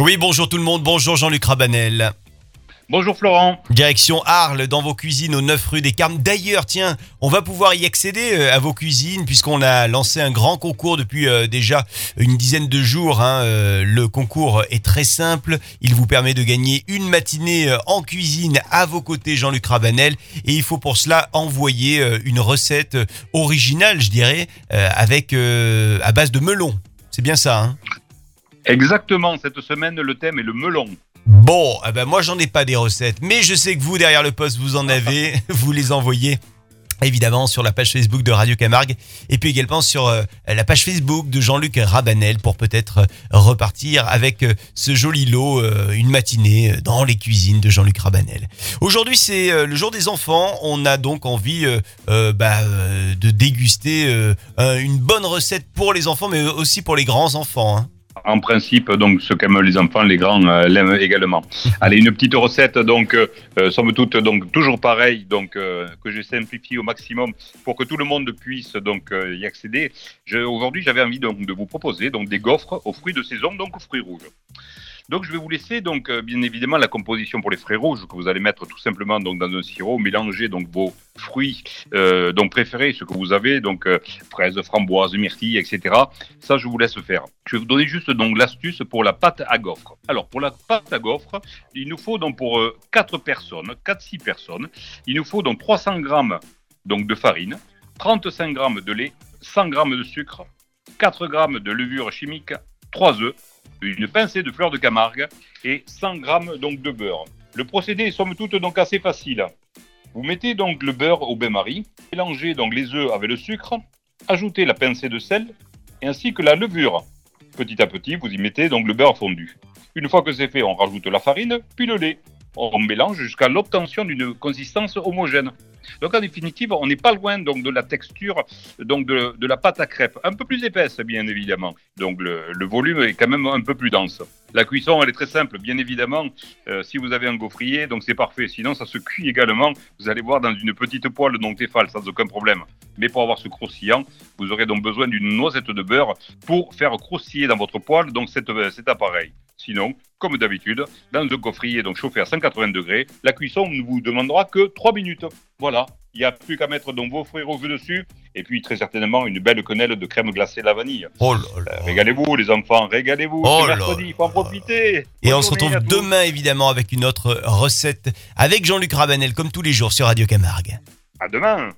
Oui, bonjour tout le monde, bonjour Jean-Luc Rabanel. Bonjour Florent. Direction Arles, dans vos cuisines, aux 9 rue des Carmes. D'ailleurs, tiens, on va pouvoir y accéder euh, à vos cuisines, puisqu'on a lancé un grand concours depuis euh, déjà une dizaine de jours. hein. Euh, Le concours est très simple. Il vous permet de gagner une matinée en cuisine à vos côtés, Jean-Luc Rabanel. Et il faut pour cela envoyer une recette originale, je dirais, avec à base de melon. C'est bien ça, hein? Exactement, cette semaine, le thème est le melon. Bon, eh ben moi j'en ai pas des recettes, mais je sais que vous derrière le poste vous en avez, vous les envoyez évidemment sur la page Facebook de Radio Camargue et puis également sur euh, la page Facebook de Jean-Luc Rabanel pour peut-être euh, repartir avec euh, ce joli lot, une matinée dans les cuisines de Jean-Luc Rabanel. Aujourd'hui c'est le jour des enfants, on a donc envie bah, de déguster un- une bonne recette pour les enfants mais aussi pour les grands enfants. hein. En principe, donc, ce qu'aiment les enfants, les grands euh, l'aiment également. Allez, une petite recette, donc, euh, euh, somme toute, donc, toujours pareil, donc, euh, que j'ai simplifié au maximum pour que tout le monde puisse, donc, y accéder. Je- Aujourd'hui, j'avais envie, donc, de vous proposer, donc, des gaufres aux fruits de saison, donc, aux fruits rouges. Donc, je vais vous laisser, euh, bien évidemment, la composition pour les fruits rouges que vous allez mettre tout simplement, dans un sirop, mélanger, vos fruits, euh, préférés, ce que vous avez, donc, euh, fraises, framboises, myrtilles, etc. Ça, je vous laisse faire. Je vais vous donner juste donc l'astuce pour la pâte à gaufres. Alors, pour la pâte à gaufres, il nous faut donc pour 4 personnes, 4-6 personnes, il nous faut donc 300 grammes de farine, 35 grammes de lait, 100 grammes de sucre, 4 grammes de levure chimique, 3 œufs, une pincée de fleurs de Camargue et 100 grammes donc de beurre. Le procédé est somme toute donc assez facile. Vous mettez donc le beurre au bain-marie, mélangez donc les œufs avec le sucre, ajoutez la pincée de sel ainsi que la levure. Petit à petit, vous y mettez donc le beurre fondu. Une fois que c'est fait, on rajoute la farine, puis le lait. On mélange jusqu'à l'obtention d'une consistance homogène. Donc en définitive, on n'est pas loin donc de la texture donc de, la pâte à crêpes, un peu plus épaisse bien évidemment. Donc le volume est quand même un peu plus dense. La cuisson, elle est très simple, bien évidemment. Euh, si vous avez un gaufrier, donc c'est parfait. Sinon, ça se cuit également. Vous allez voir dans une petite poêle donc Tefal, sans aucun problème. Mais pour avoir ce croustillant, vous aurez donc besoin d'une noisette de beurre pour faire croustiller dans votre poêle donc cet, cet appareil. Sinon, comme d'habitude, dans un gaufrier donc chauffé à 180 degrés, la cuisson ne vous demandera que 3 minutes. Voilà, il n'y a plus qu'à mettre donc vos fruits rouges dessus et puis très certainement une belle quenelle de crème glacée à la vanille. Oh. Euh, régalez-vous les enfants, régalez-vous. Oh mercredi, il faut en profiter. Et Bonne on se retrouve demain évidemment avec une autre recette avec Jean-Luc Rabanel comme tous les jours sur Radio Camargue. À demain.